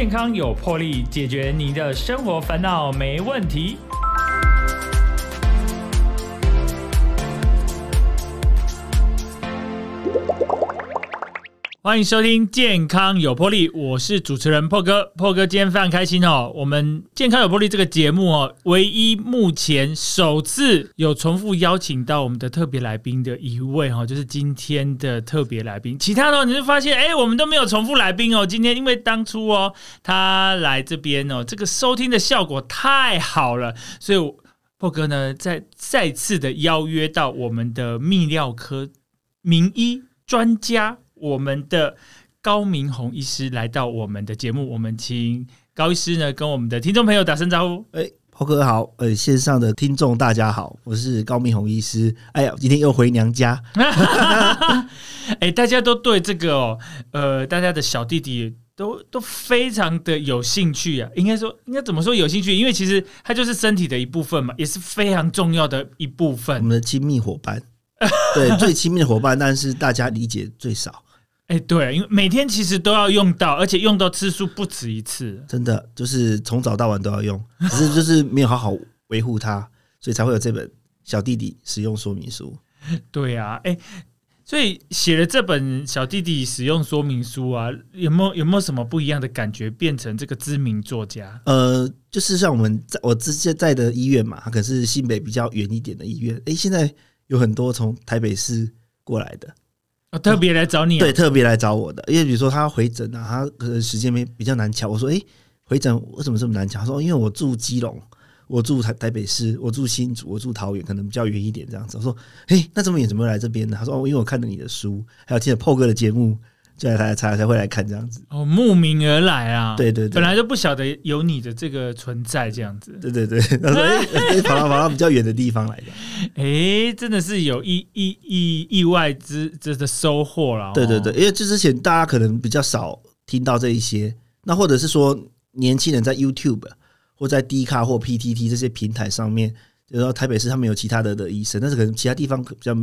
健康有魄力，解决你的生活烦恼没问题。欢迎收听《健康有魄力》，我是主持人破哥。破哥今天非常开心哦，我们《健康有魄力》这个节目哦，唯一目前首次有重复邀请到我们的特别来宾的一位哈，就是今天的特别来宾。其他的你就发现，哎，我们都没有重复来宾哦。今天因为当初哦，他来这边哦，这个收听的效果太好了，所以破哥呢，再再次的邀约到我们的泌尿科名医专家。我们的高明宏医师来到我们的节目，我们请高医师呢跟我们的听众朋友打声招呼。哎，炮哥好，呃，线上的听众大家好，我是高明宏医师。哎呀，今天又回娘家。哎，大家都对这个哦，呃，大家的小弟弟都都非常的有兴趣啊。应该说，应该怎么说有兴趣？因为其实它就是身体的一部分嘛，也是非常重要的一部分。我们的亲密伙伴，对，最亲密的伙伴，但是大家理解最少。哎，对，因为每天其实都要用到，而且用到次数不止一次，真的就是从早到晚都要用，只是就是没有好好维护它，所以才会有这本小弟弟使用说明书。对啊，哎，所以写了这本小弟弟使用说明书啊，有没有有没有什么不一样的感觉？变成这个知名作家？呃，就是像我们在我之前在的医院嘛，它可是新北比较远一点的医院，哎，现在有很多从台北市过来的。啊，特别来找你，对，特别来找我的，因为比如说他回诊啊，他可能时间没比较难抢。我说，哎，回诊为什么这么难抢？他说，因为我住基隆，我住台台北市，我住新竹，我住桃园，可能比较远一点这样子。我说，哎，那这么远怎么会来这边呢？他说，哦，因为我看了你的书，还有听了破哥的节目。才才才才会来看这样子哦，慕名而来啊！对对对，本来就不晓得有你的这个存在这样子。对对对，他说哎，跑到跑到比较远的地方来的，哎，真的是有意意意意外之之的收获了。对对对，因为这之前大家可能比较少听到这一些，那或者是说年轻人在 YouTube 或在 D 卡或 PTT 这些平台上面，就说台北市他们有其他的的医生，但是可能其他地方比较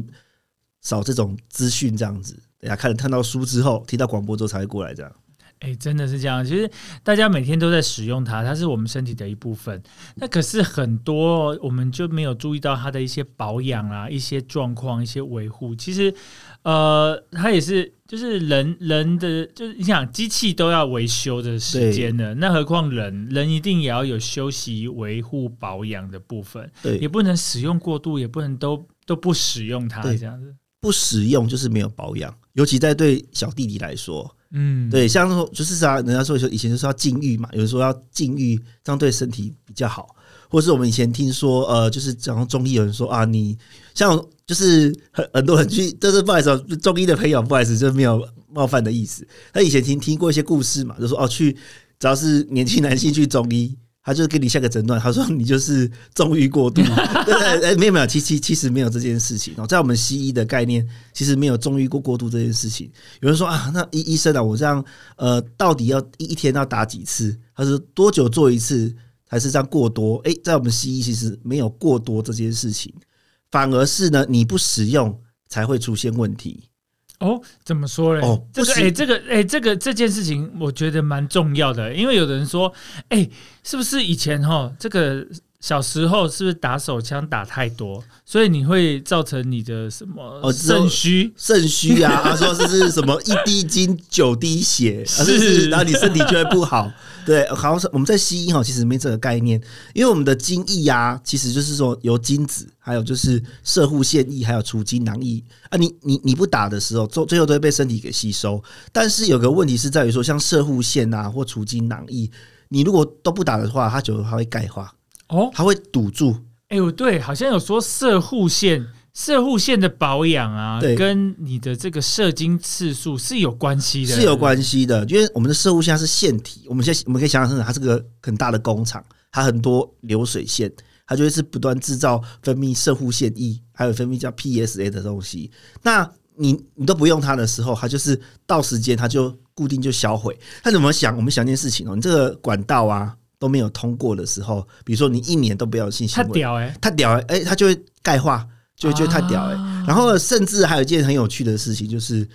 少这种资讯这样子。等下看看到书之后，听到广播之后才会过来这样。哎，真的是这样。其实大家每天都在使用它，它是我们身体的一部分。那可是很多我们就没有注意到它的一些保养啊、一些状况、一些维护。其实，呃，它也是就是人人的，就是你想机器都要维修的时间的，那何况人人一定也要有休息、维护、保养的部分。对，也不能使用过度，也不能都都不使用它这样子。不使用就是没有保养。尤其在对小弟弟来说，嗯，对，像说就是啥，人家说说以前就是要禁欲嘛，有人说要禁欲，这样对身体比较好，或是我们以前听说，呃，就是讲中医有人说啊，你像就是很很多人去，就是不好意思，中医的朋友不好意思，就没有冒犯的意思。他以前听听过一些故事嘛，就说哦，去只要是年轻男性去中医。他就给你下个诊断，他说你就是纵欲过度，对 对，哎，没有没有，其其其实没有这件事情哦，在我们西医的概念，其实没有纵欲过过度这件事情。有人说啊，那医医生啊，我这样呃，到底要一一天要打几次？他说多久做一次还是这样过多？哎，在我们西医其实没有过多这件事情，反而是呢，你不使用才会出现问题。哦，怎么说嘞？哦，这个，哎，这个，哎，这个这件事情，我觉得蛮重要的，因为有的人说，哎，是不是以前哈，这个小时候是不是打手枪打太多？所以你会造成你的什么肾虚？肾虚啊！他说这是什么一滴精九滴血，是，然后你身体就会不好。对，好像是我们在西医哈，其实没这个概念，因为我们的精液啊，其实就是说由精子，还有就是射护腺液，还有除精囊液啊。你你你不打的时候，最最后都会被身体给吸收。但是有个问题是在于说，像射护腺啊或除精囊液，你如果都不打的话，它就它会钙化哦，它会堵住。哎呦，对，好像有说射护线、射护线的保养啊，跟你的这个射精次数是有关系的，是有关系的。因为我们的射护线是腺体，我们现在我们可以想想看它是个很大的工厂，它很多流水线，它就会是不断制造分泌射护腺液，还有分泌叫 PSA 的东西。那你你都不用它的时候，它就是到时间它就固定就销毁。它怎么想？我们想一件事情哦，你这个管道啊。都没有通过的时候，比如说你一年都不要信心，他屌哎，他屌哎，哎，他就会钙化，就会觉得太屌哎。然后甚至还有一件很有趣的事情，就是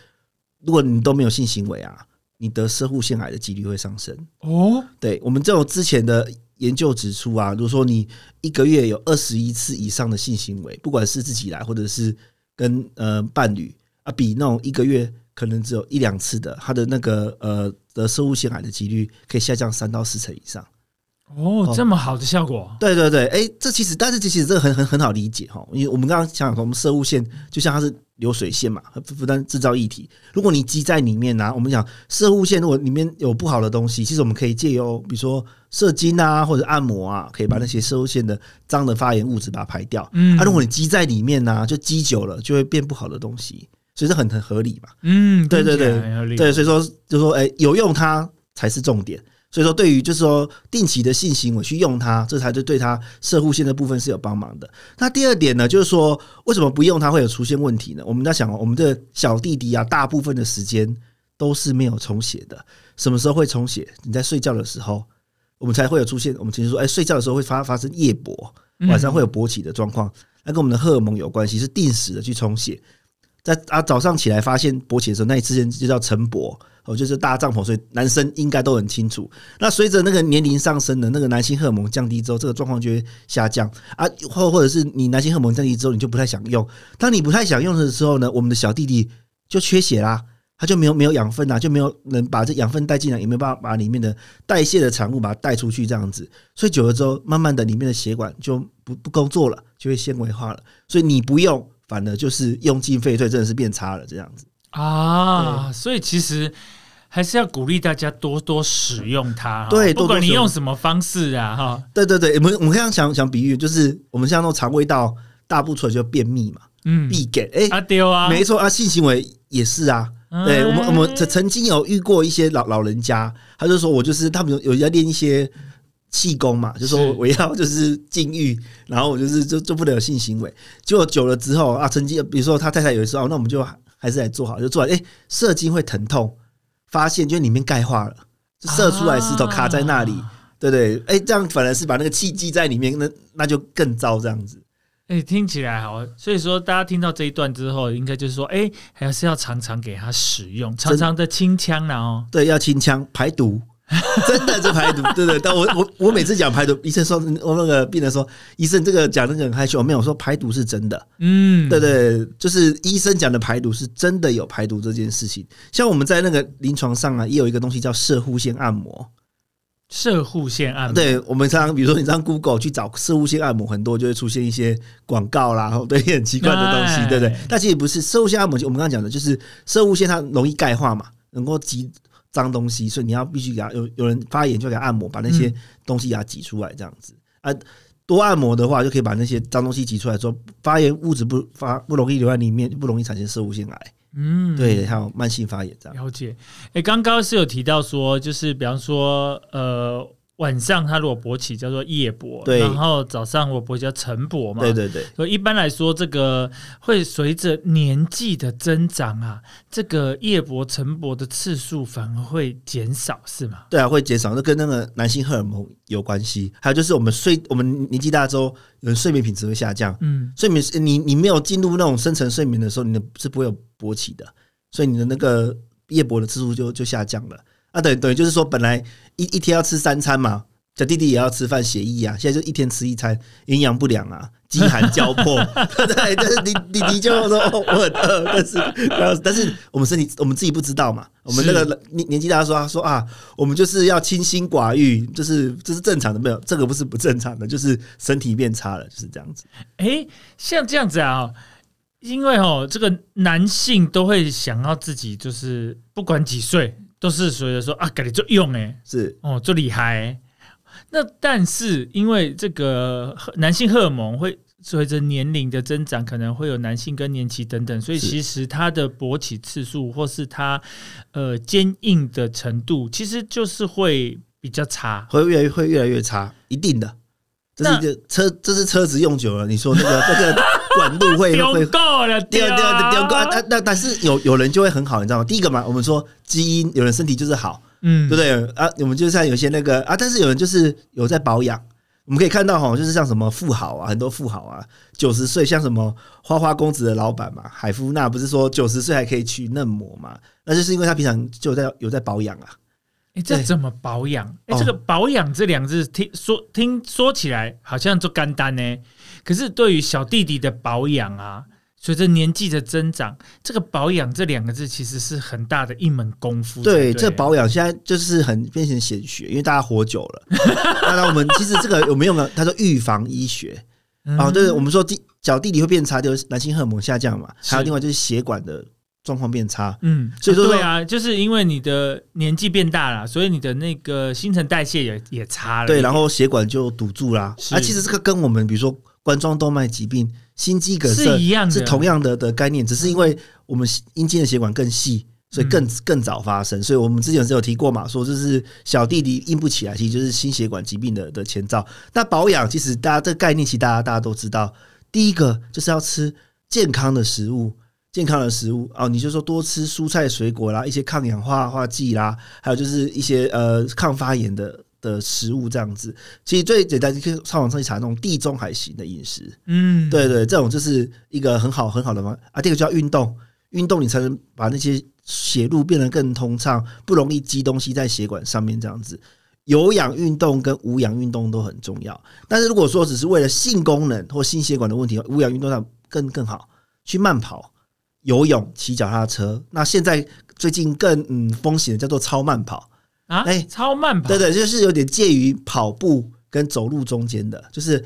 如果你都没有性行为啊，你得射护腺癌的几率会上升。哦，对我们这种之前的研究指出啊，如果说你一个月有二十一次以上的性行为，不管是自己来或者是跟呃伴侣啊，比那种一个月可能只有一两次的，他的那个呃得生物腺癌的几率可以下降三到四成以上。哦，这么好的效果？对对对，哎，这其实，但是这其实这个很很很好理解哈，因为我们刚刚讲说，我们射物线就像它是流水线嘛，负担制造液体。如果你积在里面呢，我们讲射物线如果里面有不好的东西，其实我们可以借由比如说射精啊或者按摩啊，可以把那些射物线的脏的发炎物质把它排掉。嗯，啊，如果你积在里面呢，就积久了就会变不好的东西，所以这很很合理嘛。嗯，对对对，对，所以说就说哎，有用它才是重点。所以说，对于就是说定期的性行为去用它，这才是对它射护线的部分是有帮忙的。那第二点呢，就是说为什么不用它会有出现问题呢？我们在想，我们的小弟弟啊，大部分的时间都是没有充血的。什么时候会充血？你在睡觉的时候，我们才会有出现。我们其实说，哎，睡觉的时候会发发生夜勃，晚上会有勃起的状况，那跟我们的荷尔蒙有关系，是定时的去充血。在啊早上起来发现勃起的时候，那一次就叫晨勃。哦，就是搭帐篷，所以男生应该都很清楚。那随着那个年龄上升的那个男性荷尔蒙降低之后，这个状况就会下降啊，或或者是你男性荷尔蒙降低之后，你就不太想用。当你不太想用的时候呢，我们的小弟弟就缺血啦，他就没有没有养分啊，就没有能把这养分带进来，也没有办法把里面的代谢的产物把它带出去，这样子。所以久了之后，慢慢的里面的血管就不不工作了，就会纤维化了。所以你不用，反而就是用进废退，真的是变差了，这样子。啊，所以其实还是要鼓励大家多多使用它。对，不管你用什么方式啊，哈。对对对，我们我们刚刚想想比喻，就是我们像那种肠胃道大不出来就便秘嘛，嗯，必给哎，啊丢啊，没错啊，性行为也是啊。对我们我们曾曾经有遇过一些老老人家，他就说我就是他们有有要练一些气功嘛，就说我要就是禁欲，然后我就是就做不了性行为，结果久了之后啊，曾经比如说他太太有一次哦，那我们就。还是来做好就做完，哎，射精会疼痛，发现就里面钙化了，射出来石头卡在那里，对不对？哎，这样反而是把那个气积在里面，那那就更糟这样子。哎，听起来好，所以说大家听到这一段之后，应该就是说，哎，还是要常常给他使用，常常的清腔了哦。对，要清腔排毒。真的是排毒，对对。但我我我每次讲排毒，医生说，我那个病人说，医生这个讲那个很害羞，没有说排毒是真的。嗯，对对，就是医生讲的排毒是真的有排毒这件事情。像我们在那个临床上啊，也有一个东西叫射护线按摩。射护线按摩，对我们常常比如说你上 Google 去找射护线按摩，很多就会出现一些广告啦，对很奇怪的东西，对不对？但其实不是射护线按摩，我们刚刚讲的就是射护线它容易钙化嘛，能够挤。脏东西，所以你要必须给他有有人发炎就给他按摩，把那些东西给他挤出来，这样子啊。多按摩的话，就可以把那些脏东西挤出来，说发炎物质不发不容易留在里面，不容易产生射物腺癌。嗯，对，还有慢性发炎这样。了解。哎，刚刚是有提到说，就是比方说，呃。晚上他如果勃起叫做夜勃，然后早上我勃叫晨勃嘛，对对对。所以一般来说，这个会随着年纪的增长啊，这个夜勃、晨勃的次数反而会减少，是吗？对啊，会减少，那跟那个男性荷尔蒙有关系。还有就是我们睡，我们年纪大之后，人睡眠品质会下降。嗯，睡眠你你没有进入那种深层睡眠的时候，你的是不会有勃起的，所以你的那个夜勃的次数就就下降了。啊，等等于就是说，本来一一天要吃三餐嘛，小弟弟也要吃饭协议啊，现在就一天吃一餐，营养不良啊，饥寒交迫，对，但是你你你就说我很饿，但是但是我们身体我们自己不知道嘛，我们那个年年纪大说说啊，我们就是要清心寡欲，就是这是正常的，没有这个不是不正常的，就是身体变差了，就是这样子。哎，像这样子啊，因为哦，这个男性都会想要自己就是不管几岁。都是所以说啊，给你做用哎，是哦，做厉害。那但是因为这个男性荷尔蒙会随着年龄的增长，可能会有男性更年期等等，所以其实它的勃起次数或是它呃坚硬的程度，其实就是会比较差，会越会越来越差，一定的。这是个车，这是车子用久了，你说那个 这个管路会 会够了，丢丢丢够。那那但是有有人就会很好，你知道吗？第一个嘛，我们说基因，有人身体就是好，嗯，对不对啊？我们就像有些那个啊，但是有人就是有在保养。我们可以看到哈，就是像什么富豪啊，很多富豪啊，九十岁像什么花花公子的老板嘛，海夫纳不是说九十岁还可以去嫩模嘛？那就是因为他平常就在有在保养啊。哎，这怎么保养？哎，这个保养这两个字听说听说起来好像就干单呢。可是对于小弟弟的保养啊，随着年纪的增长，这个保养这两个字其实是很大的一门功夫。对，这保养现在就是很变成显学，因为大家活久了。那我们其实这个有没有呢？他说预防医学啊，对，我们说弟小弟弟会变差，就是男性荷尔蒙下降嘛。还有另外就是血管的。状况变差，嗯，所以说对啊，就是因为你的年纪变大了，所以你的那个新陈代谢也也差了，对，然后血管就堵住啦。啊，其实这个跟我们比如说冠状动脉疾病、心肌梗塞是一样的，是同样的的概念，只是因为我们阴茎的血管更细，所以更更早发生。所以我们之前是有提过嘛，说就是小弟弟硬不起来，其实就是心血管疾病的的前兆。那保养其实大家这个概念，其实大家大家都知道，第一个就是要吃健康的食物。健康的食物哦，你就说多吃蔬菜水果啦，一些抗氧化化剂啦，还有就是一些呃抗发炎的的食物这样子。其实最简单，你可以上网上去查那种地中海型的饮食。嗯，对对，这种就是一个很好很好的方啊。第二个叫运动，运动你才能把那些血路变得更通畅，不容易积东西在血管上面这样子。有氧运动跟无氧运动都很重要，但是如果说只是为了性功能或心血管的问题，无氧运动上更更好，去慢跑。游泳、骑脚踏车，那现在最近更嗯风行的叫做超慢跑啊，哎，超慢跑，对对，就是有点介于跑步跟走路中间的，就是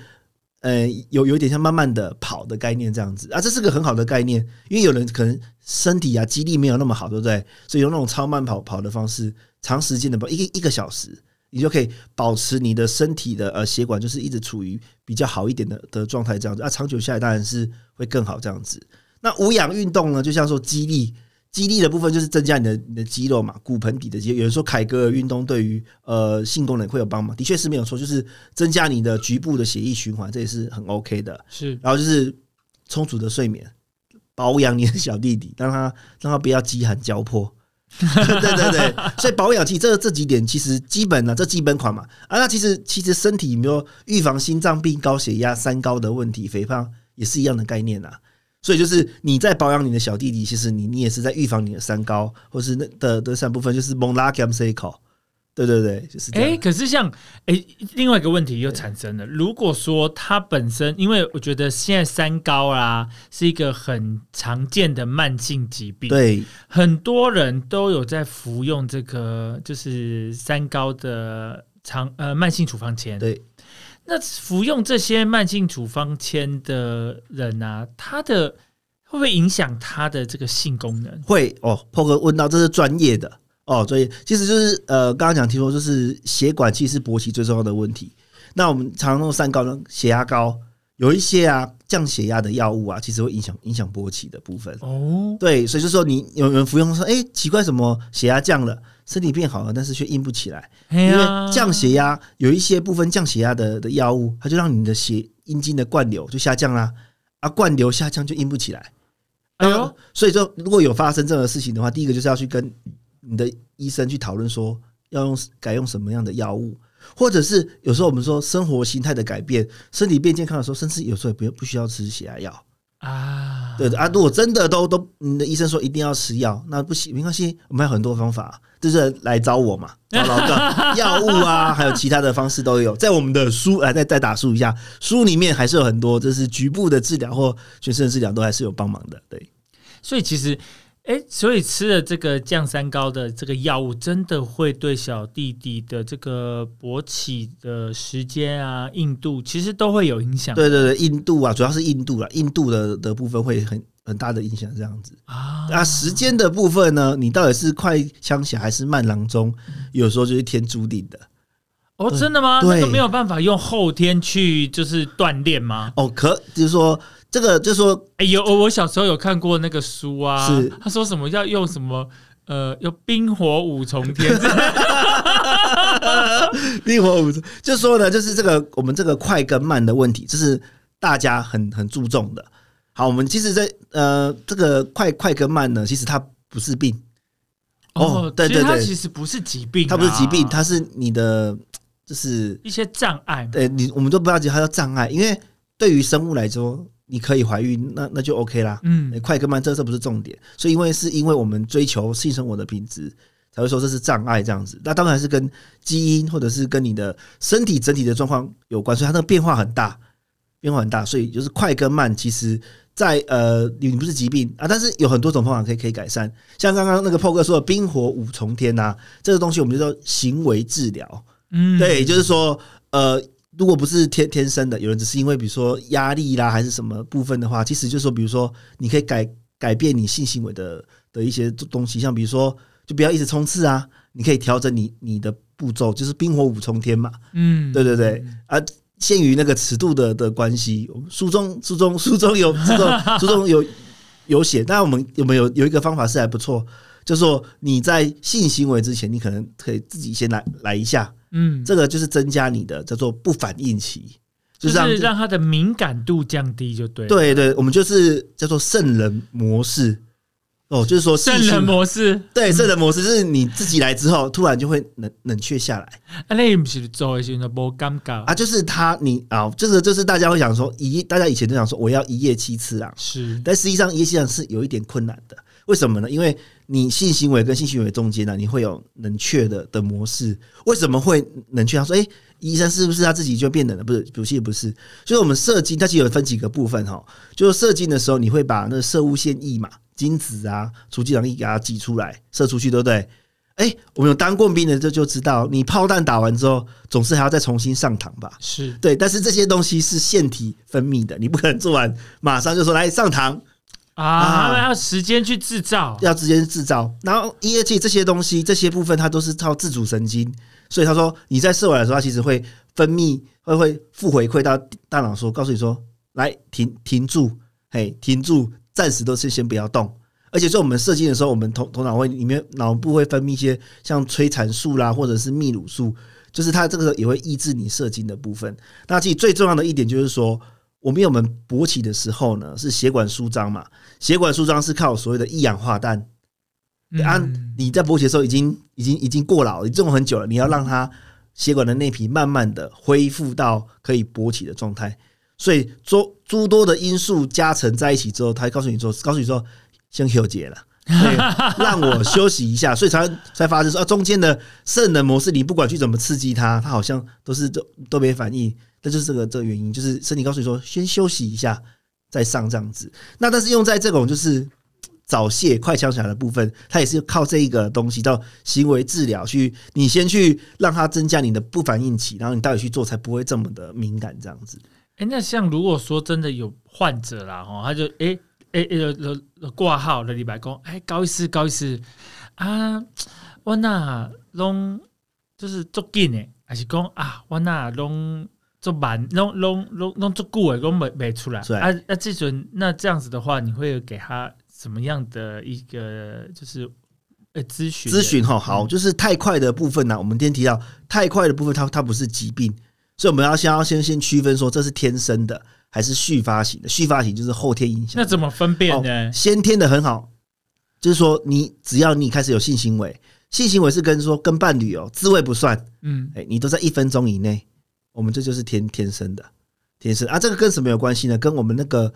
呃有有点像慢慢的跑的概念这样子啊，这是个很好的概念，因为有人可能身体啊肌力没有那么好，对不对？所以用那种超慢跑跑的方式，长时间的跑一个一个小时，你就可以保持你的身体的呃血管就是一直处于比较好一点的的状态这样子啊，长久下来当然是会更好这样子。那无氧运动呢？就像说肌力，肌力的部分就是增加你的你的肌肉嘛，骨盆底的肌肉。有人说凯格尔运动对于呃性功能会有帮忙，的确是没有错，就是增加你的局部的血液循环，这也是很 OK 的。是，然后就是充足的睡眠，保养你的小弟弟，让他 让他不要饥寒交迫。对对对，所以保养期这这几点其实基本呢，这基本款嘛。啊，那其实其实身体有没有预防心脏病、高血压、三高的问题，肥胖也是一样的概念呐。所以就是你在保养你的小弟弟，其实你你也是在预防你的三高，或是那的的三部分就是蒙拉 cam c 考，对对对，就是哎，可是像哎，另外一个问题又产生了，如果说他本身，因为我觉得现在三高啊是一个很常见的慢性疾病，对，很多人都有在服用这个就是三高的长呃慢性处方前，对。那服用这些慢性处方签的人啊，他的会不会影响他的这个性功能？会哦。破哥问到，这是专业的哦，所以其实就是呃，刚刚讲听说就是血管其实是勃起最重要的问题。那我们常用三高呢，血压高，有一些啊降血压的药物啊，其实会影响影响勃起的部分哦。对，所以就说你有人服用说，哎，奇怪，什么血压降了？身体变好了，但是却硬不起来，因为降血压有一些部分降血压的的药物，它就让你的血阴茎的灌流就下降啦，啊，灌流下降就硬不起来。哎呦，所以说如果有发生这样的事情的话，第一个就是要去跟你的医生去讨论说要用改用什么样的药物，或者是有时候我们说生活形态的改变，身体变健康的时候，甚至有时候也不不需要吃血压药。啊，对的啊！如果真的都都，你的医生说一定要吃药，那不行，没关系，我们有很多方法，就是来找我嘛，找老哥，药物啊，还有其他的方式都有，在我们的书来再再打书一下，书里面还是有很多，就是局部的治疗或全身的治疗都还是有帮忙的，对。所以其实。哎，所以吃了这个降三高的这个药物，真的会对小弟弟的这个勃起的时间啊、硬度，其实都会有影响。对对对，硬度啊，主要是硬度了，硬度的的部分会很很大的影响。这样子啊，那时间的部分呢，你到底是快枪响还是慢郎中？有时候就是天注定的。哦，真的吗？那个没有办法用后天去就是锻炼吗？哦，可就是说。这个就说，哎，呦我小时候有看过那个书啊，是他说什么要用什么，呃，要冰火五重天，冰火五重，就说呢，就是这个我们这个快跟慢的问题，这是大家很很注重的。好，我们其实，在呃，这个快快跟慢呢，其实它不是病哦，对对对，它其实不是疾病，它不是疾病，它是你的就是一些障碍。对你，我们都不要讲它叫障碍，因为对于生物来说。你可以怀孕，那那就 OK 啦。嗯，快跟慢这这不是重点，所以因为是因为我们追求性生活的品质，才会说这是障碍这样子。那当然是跟基因或者是跟你的身体整体的状况有关，所以它那个变化很大，变化很大。所以就是快跟慢，其实在呃，你不是疾病啊，但是有很多种方法可以可以改善。像刚刚那个 PO 哥说的冰火五重天呐，这个东西我们就叫行为治疗。嗯，对，就是说呃。如果不是天天生的，有人只是因为比如说压力啦，还是什么部分的话，其实就说，比如说你可以改改变你性行为的的一些东西，像比如说就不要一直冲刺啊，你可以调整你你的步骤，就是冰火五重天嘛。嗯，对对对，啊，限于那个尺度的的关系，书中书中书中有书中 书中有有写，但我们有没有有一个方法是还不错，就是说你在性行为之前，你可能可以自己先来来一下。嗯，这个就是增加你的叫做不反应期，就是让它的敏感度降低，就对。对对，我们就是叫做圣人模式哦，就是说圣人模式，对圣人模式，就是你自己来之后，突然就会冷冷却下来。啊，那不是做一些那不尴尬啊，就是他你啊，这个就是大家会想说一，大家以前都想说我要一夜七次啊，是，但实际上一夜七次是有一点困难的。为什么呢？因为你性行为跟性行为中间呢，你会有冷却的的模式。为什么会冷却？他说：“哎，医生是不是他自己就变冷了？不是，不是，不是。就是我们射精，它其实有分几个部分哈。就是射精的时候，你会把那个射物腺液嘛，精子啊，除精囊液给它挤出来，射出去，对不对？哎，我们有当过兵的就就知道，你炮弹打完之后，总是还要再重新上膛吧？是对，但是这些东西是腺体分泌的，你不可能做完马上就说来上膛。”啊，他们要时间去制造，要时间制造。然后 E G 这些东西，这些部分它都是靠自主神经，所以他说你在射完的时候，它其实会分泌，会会负回馈到大脑，说告诉你说，来停停住，嘿，停住，暂时都是先不要动。而且在我们射精的时候，我们头头脑会里面脑部会分泌一些像催产素啦，或者是泌乳素，就是它这个也会抑制你射精的部分。那其实最重要的一点就是说。我们我们勃起的时候呢，是血管舒张嘛？血管舒张是靠所谓的一氧化氮。啊，你在勃起的时候已经已经已经过劳，你种很久了，你要让它血管的内皮慢慢的恢复到可以勃起的状态。所以，诸诸多的因素加成在一起之后，他告诉你说，告诉你说，先休结了，让我休息一下。所以才才发生说，啊，中间的圣人模式，你不管去怎么刺激它，它好像都是都都没反应。那就是这个这个原因，就是身体告诉你说先休息一下再上这样子。那但是用在这种就是早泄快枪起来的部分，它也是靠这一个东西叫行为治疗去，你先去让它增加你的不反应期，然后你到底去做才不会这么的敏感这样子。哎，那像如果说真的有患者啦，哦，他就哎哎呃挂号的李白公，哎高医师高医师啊，我那拢就是足紧的，还是讲啊我那拢。足慢，弄弄弄弄做固诶，拢没没出来。啊啊，这种那这样子的话，你会给他什么样的一个就是呃咨询？咨询哈，好，就是太快的部分呢。我们今天提到太快的部分，它它不是疾病，所以我们要先要先先区分说这是天生的还是续发型的。续发型就是后天影响。那怎么分辨呢？先天的很好，就是说你只要你开始有性行为，性行为是跟说跟伴侣哦，自慰不算，嗯，哎，你都在一分钟以内。我们这就是天天生的，天生啊，这个跟什么有关系呢？跟我们那个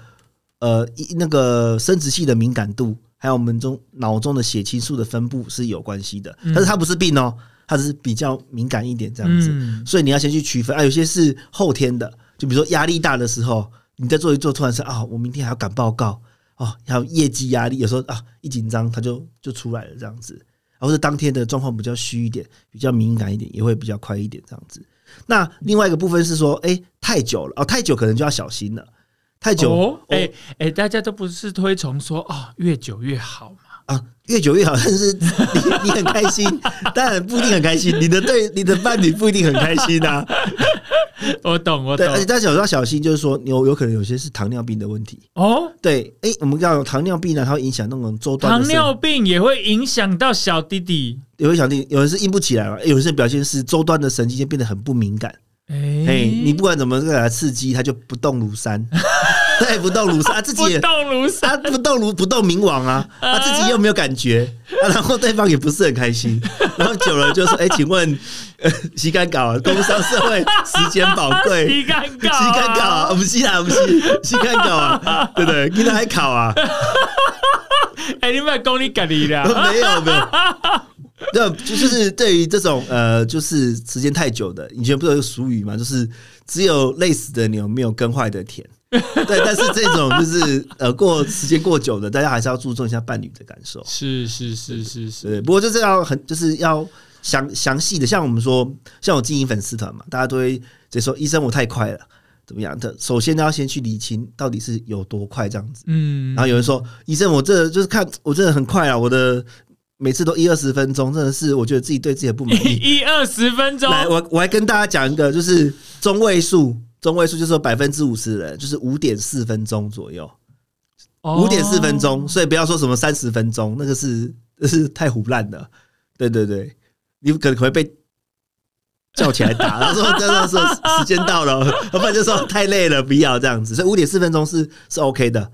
呃，那个生殖器的敏感度，还有我们中脑中的血清素的分布是有关系的。但是它不是病哦，它是比较敏感一点这样子。所以你要先去区分啊，有些是后天的，就比如说压力大的时候，你在做一做，突然是啊，我明天还要赶报告哦，还有业绩压力，有时候啊一紧张，它就就出来了这样子。或者当天的状况比较虚一点，比较敏感一点，也会比较快一点这样子。那另外一个部分是说，哎，太久了哦，太久可能就要小心了。太久，哎哎，大家都不是推崇说哦，越久越好嘛？啊，越久越好，但是你你很开心，当然不一定很开心，你的对你的伴侣不一定很开心啊。我懂，我懂。而且大家有要小心，就是说有有可能有些是糖尿病的问题哦。对，哎，我们要有糖尿病呢，它会影响那种周端。糖尿病也会影响到小弟弟，也会小弟，有人是硬不起来嘛，有人是表现是周端的神经就变得很不敏感。哎，你不管怎么给他刺激，他就不动如山。对，不动如山，自己不动如山，不动如不动明王啊，他自己又没有感觉，然后对方也不是很开心，然后久了就说：“哎，请问，洗干搞，工商社会时间宝贵，洗干搞，洗干搞，不是啊，不是洗干搞啊，对不对？今天还考啊？哎，你们功力隔离的？没有没有。”那就是对于这种呃，就是时间太久的，以前不是有个俗语嘛，就是只有累死的牛，没有耕坏的田。对，但是这种就是呃，过时间过久的，大家还是要注重一下伴侣的感受。是是是是是。对，不过就是要很就是要详详细的，像我们说，像我经营粉丝团嘛，大家都会就说医生我太快了，怎么样的？首先要先去理清到底是有多快这样子。嗯。然后有人说医生我这就是看我真的很快啊，我的。每次都一二十分钟，真的是我觉得自己对自己的不满意。一二十分钟，来，我我还跟大家讲一个，就是中位数，中位数就是说百分之五十人，就是五点四分钟左右，五点四分钟，所以不要说什么三十分钟，那个是那是太胡乱的。对对对，你可能会被叫起来打，然后说真的说时间到了，要不然就说太累了，不要这样子。所以五点四分钟是是 OK 的。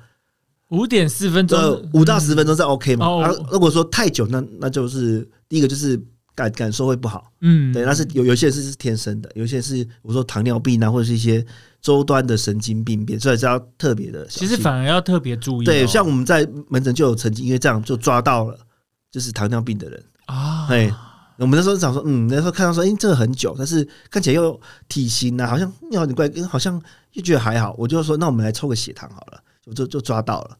五点四分钟，五到十分钟是 OK 嘛？啊，如果说太久，那那就是第一个就是感感受会不好。嗯，对，那是有有些人是天生的，有些是我说糖尿病啊，或者是一些周端的神经病变，所以是要特别的。其实反而要特别注意。对，像我们在门诊就有曾经因为这样就抓到了，就是糖尿病的人啊。哎，我们那时候想说，嗯，那时候看到说，哎，这个很久，但是看起来又体型啊，好像有点怪，好像又觉得还好。我就说，那我们来抽个血糖好了。我就就抓到了，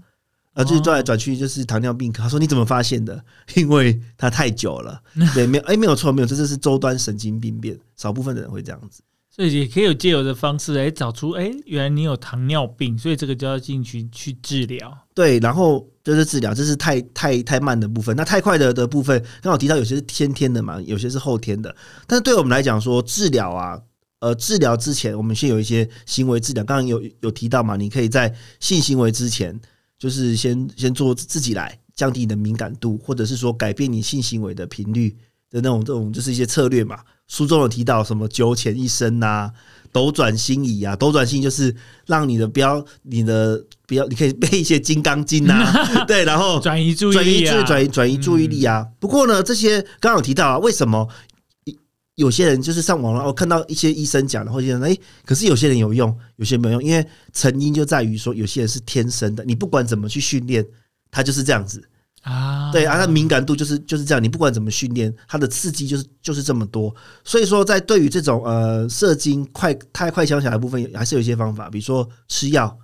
啊，就是转来转去就是糖尿病。他说你怎么发现的？因为他太久了，对，没有，哎，没有错，没有，这就是周端神经病变，少部分的人会这样子。所以也可以有借由的方式来找出，哎，原来你有糖尿病，所以这个就要进去去治疗。对，然后就是治疗，这是太太太慢的部分。那太快的的部分，刚好提到有些是先天的嘛，有些是后天的。但是对我们来讲说治疗啊。呃，治疗之前，我们先有一些行为治疗。刚刚有有提到嘛？你可以在性行为之前，就是先先做自己来降低你的敏感度，或者是说改变你性行为的频率的那种这种，就是一些策略嘛。书中有提到什么九浅一深呐，斗转星移啊，斗转星就是让你的不要你的不要，你可以背一些金刚经呐，对，然后转移注意力，转移转移转移注意力啊。不过呢，这些刚刚有提到啊，为什么？有些人就是上网了，我看到一些医生讲的，或者哎，可是有些人有用，有些没有用，因为成因就在于说，有些人是天生的，你不管怎么去训练，他就是这样子啊。对啊，他敏感度就是就是这样，你不管怎么训练，他的刺激就是就是这么多。所以说，在对于这种呃射精快太快消起来的部分，还是有一些方法，比如说吃药，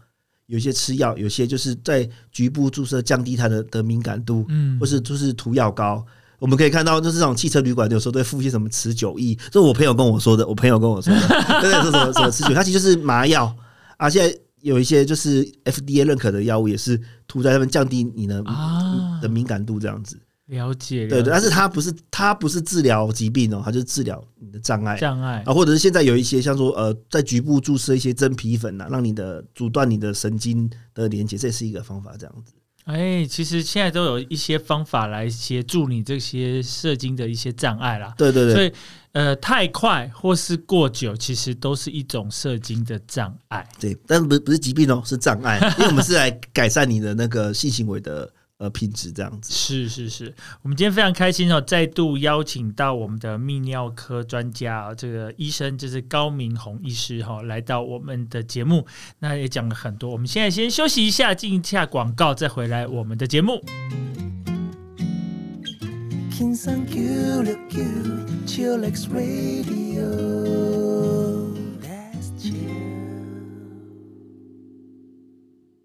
有些吃药，有些就是在局部注射降低它的的敏感度，嗯，或是就是涂药膏。我们可以看到，就是这种汽车旅馆有时候都会附一些什么持久液，这是我朋友跟我说的。我朋友跟我说的，对对，是什么什么持久，它其实就是麻药啊。现在有一些就是 FDA 认可的药物，也是涂在上面降低你的啊的敏感度，这样子。了解，对对，但是它不是它不是治疗疾病哦，它就是治疗你的障碍障碍啊，或者是现在有一些像说呃，在局部注射一些真皮粉呐，让你的阻断你的神经的连接，这也是一个方法，这样子。哎，其实现在都有一些方法来协助你这些射精的一些障碍啦。对对对，所以呃，太快或是过久，其实都是一种射精的障碍。对，但不不是疾病哦，是障碍，因为我们是来改善你的那个性行为的。呃，品质这样子是是是，我们今天非常开心哦，再度邀请到我们的泌尿科专家，这个医生就是高明宏医师哈，来到我们的节目，那也讲了很多。我们现在先休息一下，进一下广告，再回来我们的节目。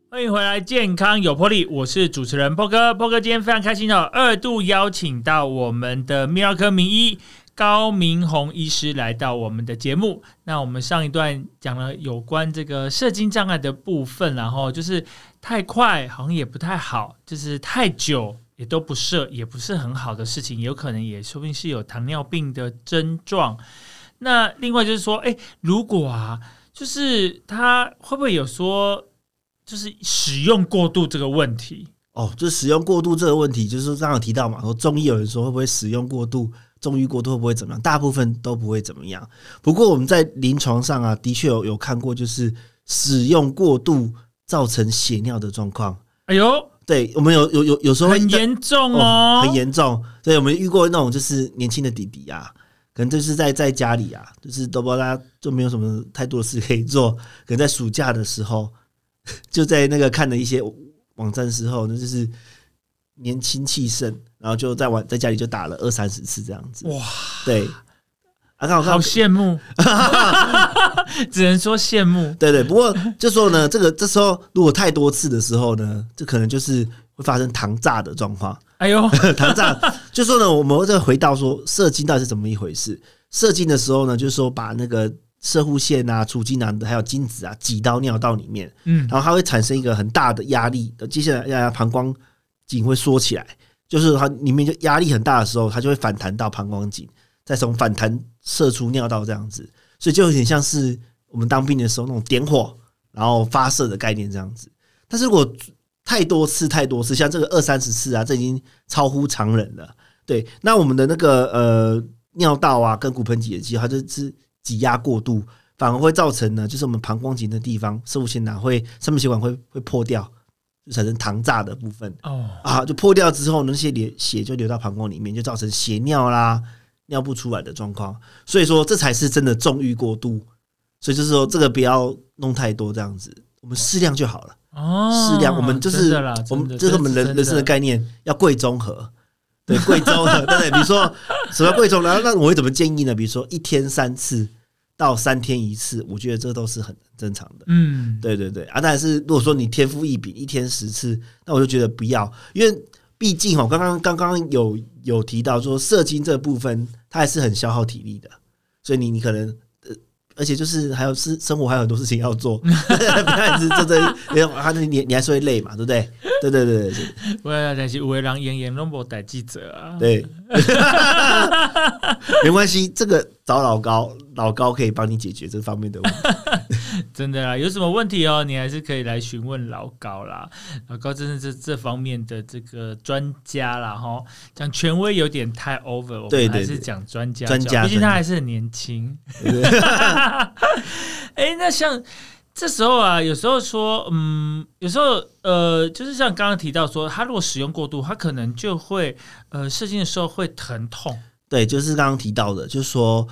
欢迎回来，健康有魄力，我是主持人波哥。波哥今天非常开心哦，二度邀请到我们的泌尿科名医高明宏医师来到我们的节目。那我们上一段讲了有关这个射精障碍的部分，然后就是太快好像也不太好，就是太久也都不射，也不是很好的事情，有可能也说不定是有糖尿病的症状。那另外就是说，哎，如果啊，就是他会不会有说？就是使用过度这个问题哦，就是使用过度这个问题，就是刚刚提到嘛，说中医有人说会不会使用过度，中医过度会不会怎么样？大部分都不会怎么样。不过我们在临床上啊，的确有有看过，就是使用过度造成血尿的状况。哎呦，对我们有有有有时候很严重哦，很严重。所以，我们遇过那种就是年轻的弟弟啊，可能就是在在家里啊，就是都不知道就没有什么太多的事可以做，可能在暑假的时候 就在那个看了一些网站时候，那就是年轻气盛，然后就在玩在家里就打了二三十次这样子。哇，对。啊，好羡慕，只能说羡慕。对对，不过就说呢，这个这时候如果太多次的时候呢，这可能就是会发生糖炸的状况。哎呦，糖炸，就说呢，我们再回到说射精到底是怎么一回事？射精的时候呢，就是说把那个射护腺啊、储精囊的还有精子啊挤到尿道里面，嗯，然后它会产生一个很大的压力，接下来要膀胱颈会缩起来，就是它里面就压力很大的时候，它就会反弹到膀胱颈。再从反弹射出尿道这样子，所以就有点像是我们当兵的时候那种点火然后发射的概念这样子。但是如果太多次太多次，像这个二三十次啊，这已经超乎常人了。对，那我们的那个呃尿道啊跟骨盆底肌，它就是挤压过度，反而会造成呢，就是我们膀胱颈的地方，射物腺囊会上面血管会会破掉，就产生糖炸的部分。哦啊，就破掉之后，那些流血就流到膀胱里面，就造成血尿啦。尿不出来的状况，所以说这才是真的纵欲过度，所以就是说这个不要弄太多这样子，我们适量就好了。哦，适量，我们就是我们这是我们人人生的概念，要贵中和，对，贵中和，对不对？比如说什么贵中，然后那我会怎么建议呢？比如说一天三次到三天一次，我觉得这都是很正常的。嗯，对对对啊，但是如果说你天赋异禀，一天十次，那我就觉得不要，因为毕竟哦，刚刚刚刚有有提到说射精这部分。它还是很消耗体力的，所以你你可能呃，而且就是还有是生活还有很多事情要做，不然是这这，因为他你你还是会累嘛，对不对？对对对对。我要但是为让演员拢无带记者啊。对，没关系，这个找老高，老高可以帮你解决这方面的问题。真的啦，有什么问题哦，你还是可以来询问老高啦。老高真的是这方面的这个专家啦，哈。讲权威有点太 over，我们还是讲专家。专家，毕竟他还是很年轻。哎，那像这时候啊，有时候说，嗯，有时候呃，就是像刚刚提到说，他如果使用过度，他可能就会呃，射精的时候会疼痛。对，就是刚刚提到的，就是说。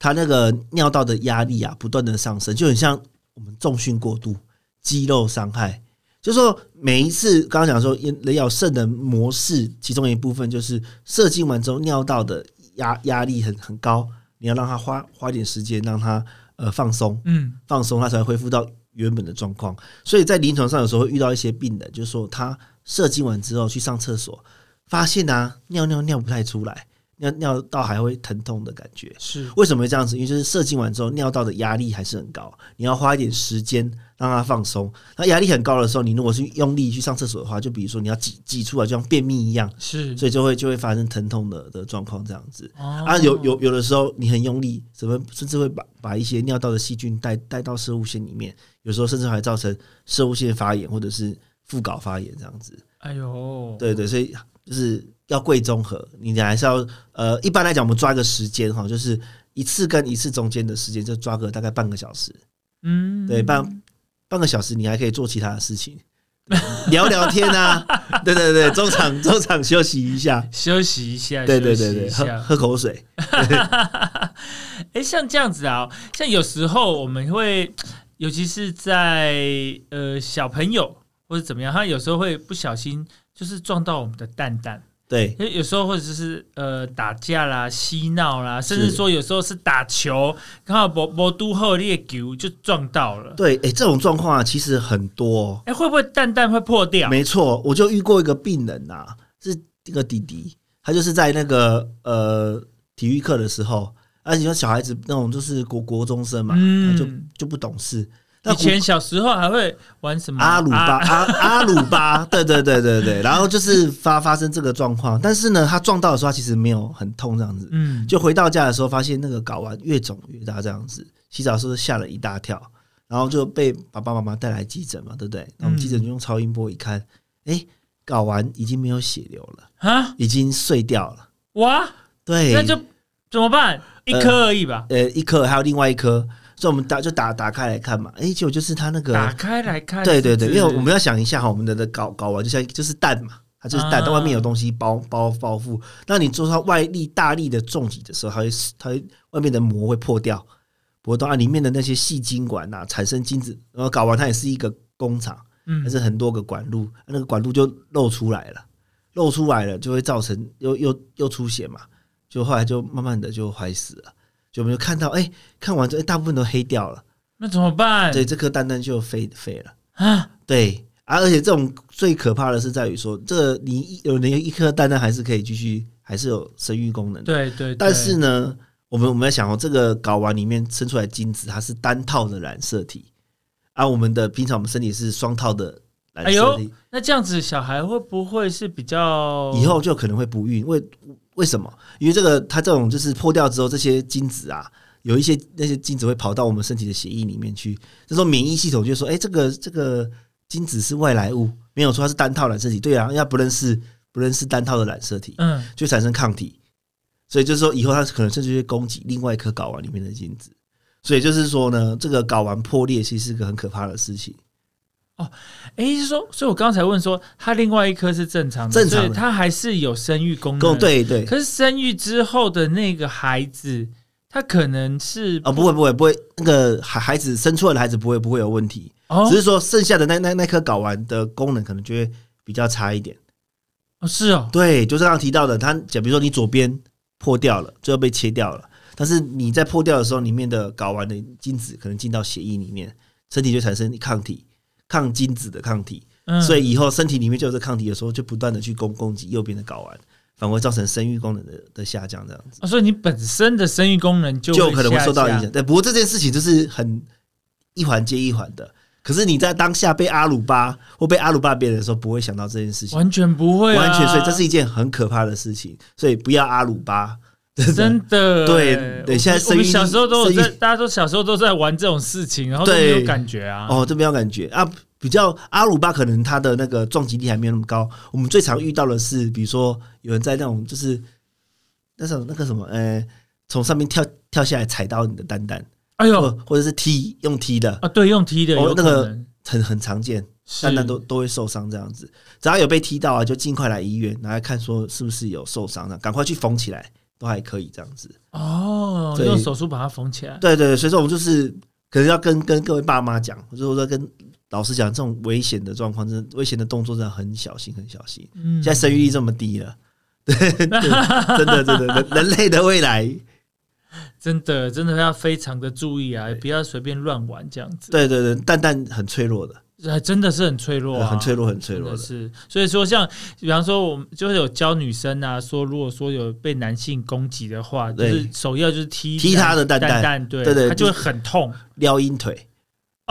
他那个尿道的压力啊，不断的上升，就很像我们重训过度，肌肉伤害。就说每一次刚刚讲说人要肾的模式，其中一部分就是射精完之后尿道的压压力很很高，你要让他花花一点时间让他呃放松，嗯，放松他才会恢复到原本的状况。所以在临床上有时候会遇到一些病人，就是说他射精完之后去上厕所，发现啊尿尿尿不太出来。尿尿道还会疼痛的感觉，是为什么会这样子？因为就是射精完之后，尿道的压力还是很高，你要花一点时间让它放松。那压力很高的时候，你如果是用力去上厕所的话，就比如说你要挤挤出来，就像便秘一样，是，所以就会就会发生疼痛的的状况这样子。啊，有有有的时候你很用力，什么甚至会把把一些尿道的细菌带带到射物线里面，有时候甚至还造成射物线发炎或者是副睾发炎这样子。哎呦，对对，所以就是。要贵综合，你还是要呃，一般来讲，我们抓个时间哈，就是一次跟一次中间的时间，就抓个大概半个小时。嗯，对，半半个小时，你还可以做其他的事情，聊聊天啊，对对对，中场中场休息一下，休息一下，对对对对，喝喝口水。哎，像这样子啊，像有时候我们会，尤其是在呃小朋友或者怎么样，他有时候会不小心就是撞到我们的蛋蛋。对，因为有时候或者是呃打架啦、嬉闹啦，甚至说有时候是打球，刚好博博都后裂球就撞到了。对，哎，这种状况啊，其实很多。哎，会不会蛋蛋会破掉？没错，我就遇过一个病人呐，是一个弟弟，他就是在那个呃体育课的时候，而且说小孩子那种就是国国中生嘛，他就就不懂事。以前小时候还会玩什么？阿鲁巴阿 阿鲁巴，对对对对对，然后就是发发生这个状况，但是呢，他撞到的时候其实没有很痛这样子，嗯，就回到家的时候发现那个睾丸越肿越大这样子，洗澡时候吓了一大跳，然后就被爸爸妈妈带来急诊嘛，对不对？那我们急诊就用超音波一看，哎，睾丸已经没有血流了啊，已经碎掉了，哇，对，那就怎么办？一颗而已吧，呃，一颗还有另外一颗。所以我们打就打打开来看嘛，哎，结果就是它那个打开来看，对对对，因为我们要想一下哈，我们的的睾睾丸就像就是蛋嘛，它就是蛋，它外面有东西包包包覆，那你做它外力大力的重击的时候，它会它外面的膜会破掉，破掉啊，里面的那些细精管呐，产生精子，然后睾丸它也是一个工厂，嗯，它是很多个管路，那个管路就露出来了，露出来了就会造成又又又出血嘛，就后来就慢慢的就坏死了。就我们就看到，哎，看完之后，大部分都黑掉了，那怎么办？对，这颗蛋蛋就废废了啊！对啊，而且这种最可怕的是在于说，这你有那一颗蛋蛋还是可以继续，还是有生育功能。对对。但是呢，我们我们在想哦，这个睾丸里面生出来精子，它是单套的染色体，而我们的平常我们身体是双套的染色体。那这样子，小孩会不会是比较以后就可能会不孕？因为为什么？因为这个，它这种就是破掉之后，这些精子啊，有一些那些精子会跑到我们身体的血液里面去。这时候免疫系统就说：“哎，这个这个精子是外来物，没有说它是单套染色体。”对啊，因为不认识不认识单套的染色体，嗯，就产生抗体。所以就是说，以后它可能甚至会攻击另外一颗睾丸里面的精子。所以就是说呢，这个睾丸破裂其实是个很可怕的事情。哦，哎，是说，所以我刚才问说，他另外一颗是正常的，正常，他还是有生育功能，对对。可是生育之后的那个孩子，他可能是哦，不会不会不会，那个孩孩子生出来的孩子不会不会有问题，只是说剩下的那那那颗睾丸的功能可能就会比较差一点。哦，是哦，对，就是刚刚提到的，他假比如说你左边破掉了，最后被切掉了，但是你在破掉的时候，里面的睾丸的精子可能进到血液里面，身体就产生抗体。抗精子的抗体，所以以后身体里面就有这抗体的时候，就不断的去攻攻击右边的睾丸，反而会造成生育功能的的下降，这样子。所以你本身的生育功能就就可能会受到影响。对，不过这件事情就是很一环接一环的。可是你在当下被阿鲁巴或被阿鲁巴别人的时候，不会想到这件事情，完全不会，完全。所以这是一件很可怕的事情。所以不要阿鲁巴，真的。对对，现在我们小时候都有在，大家都小时候都在玩这种事情，然后都没有感觉啊。哦，都没有感觉啊。比较阿鲁巴可能他的那个撞击力还没有那么高。我们最常遇到的是，比如说有人在那种就是那种那个什么，呃，从上面跳跳下来踩到你的蛋蛋，哎呦，或者是踢用踢的啊，对，用踢的，哦，那个很很常见，蛋蛋都都会受伤这样子。只要有被踢到啊，就尽快来医院然后看，说是不是有受伤的，赶快去缝起来，都还可以这样子。哦，用手术把它缝起来。对对对，所以说我们就是可能要跟跟各位爸妈讲，或者说跟。老师讲，这种危险的状况，真的危险的动作，真的很小心，很小心。现在生育率这么低了，对，真的，真的，人人类的未来，真的，真的要非常的注意啊，不要随便乱玩这样子。对对对，蛋蛋很脆弱的，还真的是很脆弱，很脆弱，很脆弱的。是，所以说，像比方说，我们就是有教女生啊，说如果说有被男性攻击的话，就是首要就是踢踢他的蛋蛋，对对对，他就会很痛，撩阴腿。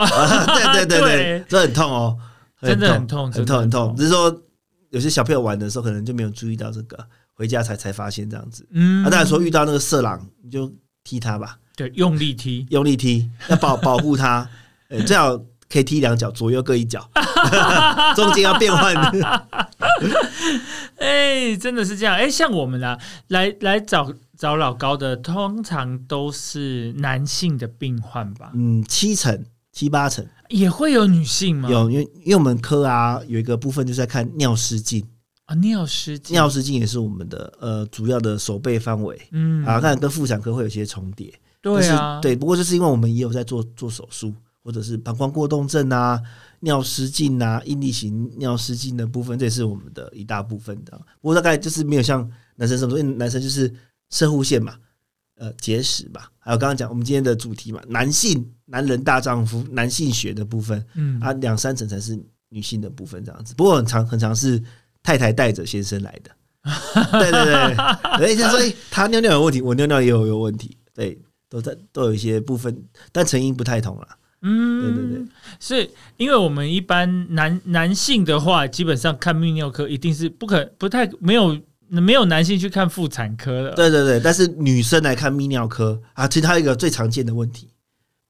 对对对对，这很痛哦，真的很痛，很痛很痛。只是说有些小朋友玩的时候，可能就没有注意到这个，回家才才发现这样子。嗯，啊，当然说遇到那个色狼，你就踢他吧，对，用力踢，用力踢，要保 保护他，最好可以踢两脚，左右各一脚，中间要变换。哎，真的是这样。哎，像我们啊，来来找找老高的，通常都是男性的病患吧？嗯，七成。七八成也会有女性吗？有，因为因为我们科啊有一个部分就是在看尿失禁啊，尿失禁，尿失禁也是我们的呃主要的手背范围。嗯，啊，看跟妇产科会有些重叠。对啊，对，不过就是因为我们也有在做做手术，或者是膀胱过动症啊、尿失禁啊、应力型尿失禁的部分，这也是我们的一大部分的。不过大概就是没有像男生这么多，因为男生就是射护线嘛。呃，结石吧，还有刚刚讲我们今天的主题嘛，男性男人大丈夫，男性学的部分，嗯啊，两三成才是女性的部分这样子。不过很长很长是太太带着先生来的，对对对，哎，所以他尿尿有问题，我尿尿也有有问题，对，都在都有一些部分，但成因不太同了。嗯，对对。对，是因为我们一般男男性的话，基本上看泌尿科一定是不可不太没有。没有男性去看妇产科的，对对对，但是女生来看泌尿科啊，其实它一个最常见的问题，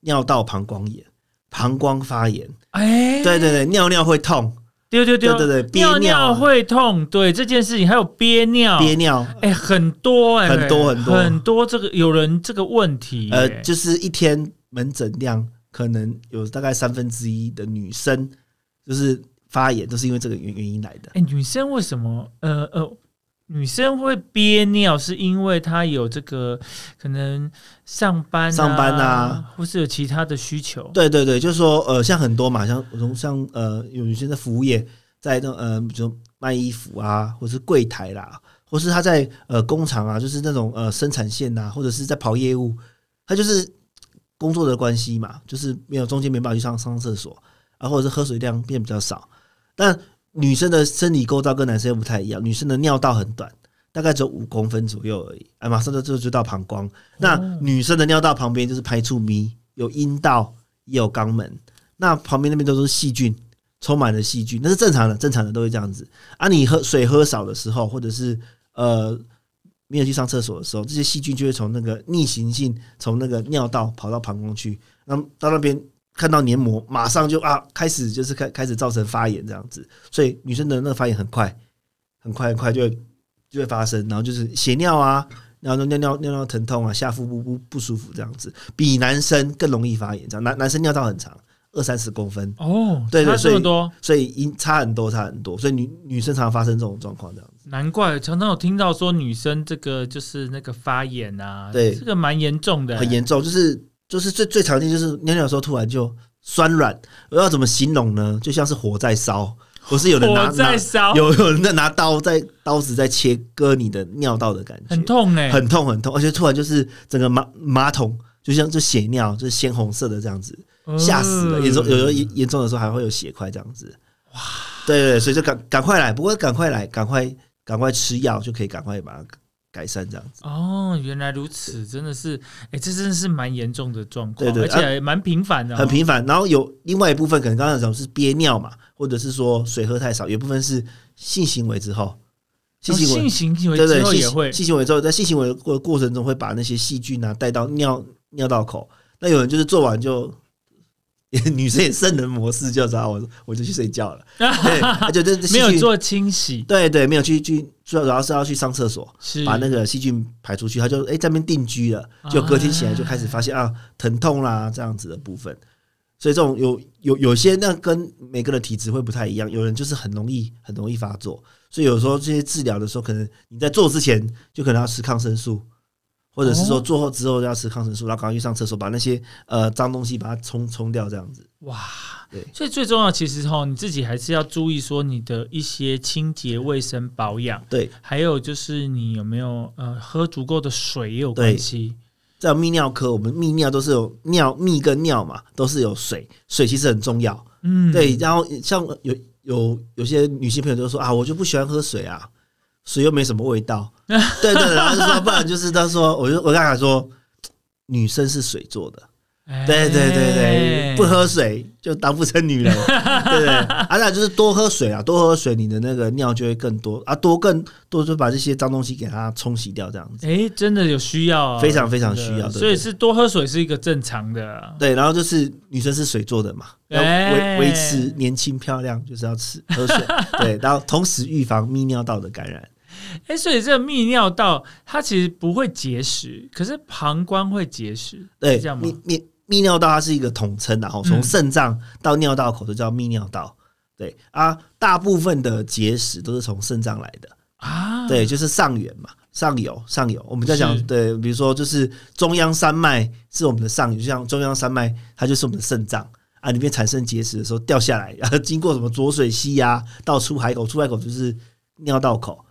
尿道膀胱炎、膀胱发炎，哎，对对对，尿尿会痛，对对对对对，憋尿。会痛，对这件事情还有憋尿，憋尿，哎，很多哎，很多很多。很多这个有人这个问题，呃，就是一天门诊量可能有大概三分之一的女生就是发炎，都是因为这个原原因来的。哎，女生为什么？呃呃。女生会憋尿，是因为她有这个可能上班、上班啊，或是有其他的需求。对对对，就是说，呃，像很多嘛，像从像呃，有女生在服务业，在那呃，比如卖衣服啊，或是柜台啦，或是她在呃工厂啊，就是那种呃生产线呐，或者是在跑业务，她就是工作的关系嘛，就是没有中间没办法去上上厕所啊，或者是喝水量变比较少，但。女生的生理构造跟男生又不太一样，女生的尿道很短，大概只有五公分左右而已，哎，马上就就就到膀胱。那女生的尿道旁边就是排出咪，有阴道也有肛门，那旁边那边都是细菌，充满了细菌，那是正常的，正常的都会这样子。啊，你喝水喝少的时候，或者是呃没有去上厕所的时候，这些细菌就会从那个逆行性从那个尿道跑到膀胱去，那到那边。看到黏膜，马上就啊，开始就是开开始造成发炎这样子，所以女生的那个发炎很快，很快很快就会就会发生，然后就是血尿啊，然后尿尿尿尿疼痛啊，下腹部不不舒服这样子，比男生更容易发炎。这样男男生尿道很长，二三十公分哦，对对，所以，所以因差很多差很多，所以女女生常常发生这种状况这样子。难怪常常有听到说女生这个就是那个发炎啊，对，这个蛮严重的，很严重，就是。就是最最常见，就是尿尿的时候突然就酸软，我要怎么形容呢？就像是火在烧，不是有人拿在烧，有有人在拿刀在刀子在切割你的尿道的感觉，很痛哎，很痛很痛，而且突然就是整个马马桶就像就血尿，就是鲜红色的这样子，吓死了。严重有的严严重的时候还会有血块这样子，哇，对对，所以就赶赶快来，不过赶快来，赶快赶快吃药就可以赶快把它。改善这样子哦，原来如此，真的是，哎，这真的是蛮严重的状况，对对，而且蛮频繁的，很频繁。然后有另外一部分可能刚刚讲是憋尿嘛，或者是说水喝太少，有部分是性行为之后，性行为性行为之后也会性行为之后，在性行为过过程中会把那些细菌啊带到尿尿道口。那有人就是做完就。女生也圣人模式，就知道我我就去睡觉了。对，就这没有做清洗，对对，没有去去，主要主要是要去上厕所，把那个细菌排出去。他就哎在那边定居了，就隔天起来就开始发现啊疼痛啦这样子的部分。所以这种有有有些那跟每个人体质会不太一样，有人就是很容易很容易发作，所以有时候这些治疗的时候，可能你在做之前就可能要吃抗生素。或者是说做后之后要吃抗生素，然后赶快去上厕所，把那些呃脏东西把它冲冲掉，这样子。哇，对，所以最重要其实哈，你自己还是要注意说你的一些清洁卫生保养。对，还有就是你有没有呃喝足够的水也有关系。在泌尿科，我们泌尿都是有尿泌跟尿嘛，都是有水，水其实很重要。嗯，对。然后像有有有些女性朋友就说啊，我就不喜欢喝水啊。水又没什么味道，对 对，然后就说，不然就是他说，我就我跟他说，女生是水做的，对对对对，不喝水就当不成女人，对不对？啊，那就是多喝水啊，多喝水，你的那个尿就会更多啊，多更多就把这些脏东西给它冲洗掉，这样子。哎，真的有需要，非常非常需要，所以是多喝水是一个正常的。对，然后就是女生是水做的嘛，要维维持年轻漂亮，就是要吃喝水，对，然后同时预防泌尿道的感染。哎，所以这个泌尿道它其实不会结石，可是膀胱会结石，对，这样吗？泌泌泌尿道它是一个统称，然后从肾脏到尿道口都叫泌尿道，对啊，大部分的结石都是从肾脏来的啊，对，就是上源嘛，上游上游，我们在讲对，比如说就是中央山脉是我们的上游，就像中央山脉它就是我们的肾脏啊，里面产生结石的时候掉下来，然 后经过什么浊水溪呀，到出海口，出海口就是尿道口。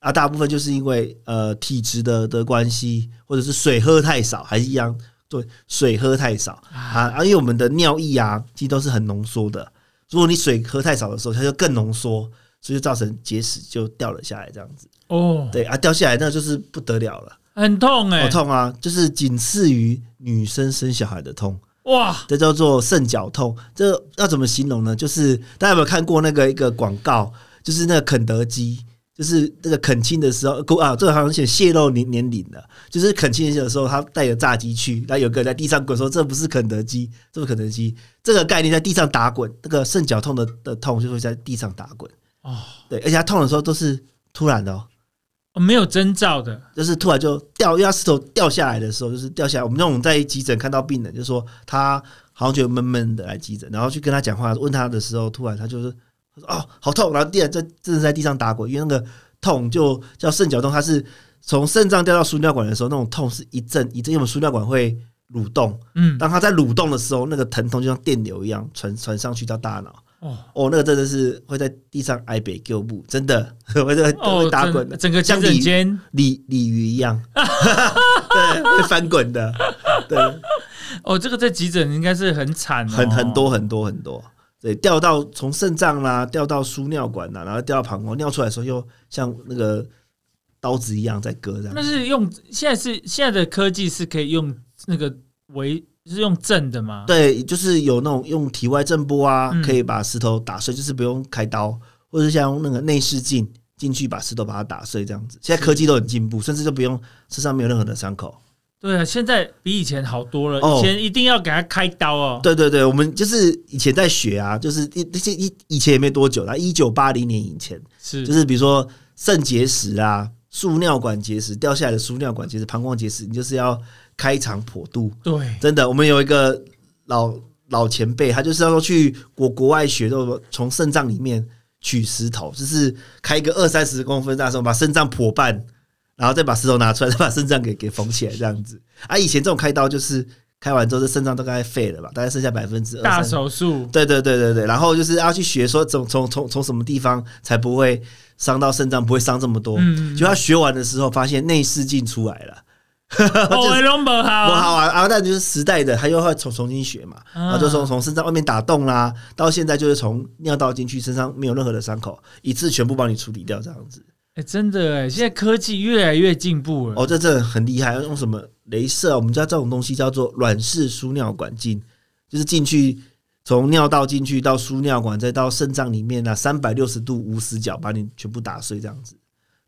啊，大部分就是因为呃体质的的关系，或者是水喝太少，还是一样对水喝太少啊。因为我们的尿液啊，其实都是很浓缩的。如果你水喝太少的时候，它就更浓缩，所以就造成结石就掉了下来，这样子。哦，对啊，掉下来那就是不得了了，很痛哎，好痛啊！就是仅次于女生生小孩的痛哇，这叫做肾绞痛。这要怎么形容呢？就是大家有没有看过那个一个广告？就是那个肯德基。就是那个恳亲的时候，啊，这个好像写泄露年年龄的。就是恳亲的时候，他带着炸鸡去，然后有个人在地上滚，说这不是肯德基，这是肯德基。这个概念在地上打滚，那个肾绞痛的的痛就会在地上打滚。哦，对，而且他痛的时候都是突然的哦，没有征兆的，就是突然就掉，压石头掉下来的时候，就是掉下来。我们那种在急诊看到病人，就说他好像觉得闷闷的来急诊，然后去跟他讲话，问他的时候，突然他就是他说哦好痛，然后地在真的在地上打滚，因为那个痛就叫肾绞痛，它是从肾脏掉到输尿管的时候，那种痛是一阵一阵，因为输尿管会蠕动，嗯，当他在蠕动的时候，那个疼痛就像电流一样传传上去到大脑。哦哦，那个真的是会在地上挨北救步，真的 会会会打滚的，整个像鲤鲤鲤鱼一样，对，会翻滚的，对。哦，这个在急诊应该是很惨，很很多很多很多，对，掉到从肾脏啦，掉到输尿管啦，然后掉到膀胱，尿出来的时候又像那个刀子一样在割这样。那是用现在是现在的科技是可以用那个围。是用震的吗？对，就是有那种用体外震波啊，可以把石头打碎，就是不用开刀，或者像用那个内视镜进去把石头把它打碎这样子。现在科技都很进步，甚至就不用身上没有任何的伤口。对啊，现在比以前好多了。以前一定要给他开刀哦。对对对，我们就是以前在学啊，就是那些以以前也没多久啦，一九八零年以前是，就是比如说肾结石啊、输尿管结石掉下来的输尿管结石、膀胱结石，你就是要。开肠破肚，对，真的，我们有一个老老前辈，他就是要说去国国外学，说从肾脏里面取石头，就是开一个二三十公分大石头，把肾脏破半，然后再把石头拿出来，再把肾脏给给缝起来，这样子。啊，以前这种开刀就是开完之后，这肾脏都该废了吧，大概剩下百分之二。大手术，对对对对对。然后就是要去学说，从从从从什么地方才不会伤到肾脏，不会伤这么多。嗯，就他学完的时候，发现内视镜出来了。我好，不好啊！啊，那就是时代的，他又会重重新学嘛。然后就从从身上外面打洞啦，到现在就是从尿道进去，身上没有任何的伤口，一次全部帮你处理掉，这样子。哎，真的哎，现在科技越来越进步了。哦，这真的很厉害，用什么镭射？我们家这种东西叫做软式输尿管镜，就是进去从尿道进去到输尿管，再到肾脏里面啊，三百六十度无死角把你全部打碎，这样子。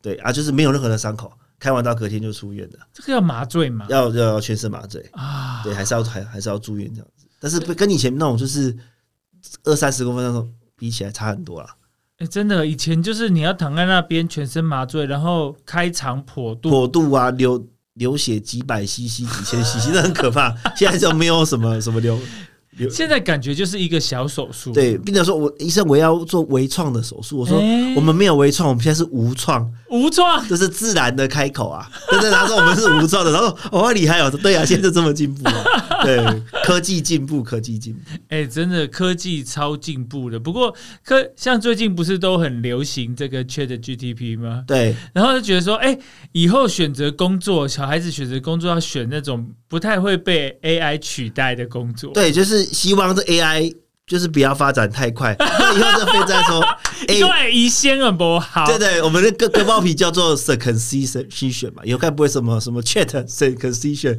对啊，就是没有任何的伤口。开完刀隔天就出院的，这个要麻醉吗？要要全身麻醉啊，对，还是要还还是要住院这样子。但是跟以前那种就是二三十公分那种比起来差很多了。哎，真的，以前就是你要躺在那边全身麻醉，然后开肠破肚，破肚啊，流流血几百 cc、几千 cc，那很可怕。现在就没有什么什么流。现在感觉就是一个小手术，对，病人说我医生我要做微创的手术，我说我们没有微创，我们现在是无创，无创？这是自然的开口啊，对对，他说我们是无创的，然后我很厉害哦，对啊，现在就这么进步了，对，科技进步，科技进步，哎，真的科技超进步的。不过科像最近不是都很流行这个 Chat GTP 吗？对，然后就觉得说，哎，以后选择工作，小孩子选择工作要选那种不太会被 AI 取代的工作，对，就是。希望这 AI 就是不要发展太快，那以后这飞在说，对，一先很不好。对对，我们的割割包皮叫做 circumcision 嘛，以后该不会什么什么 chat circumcision，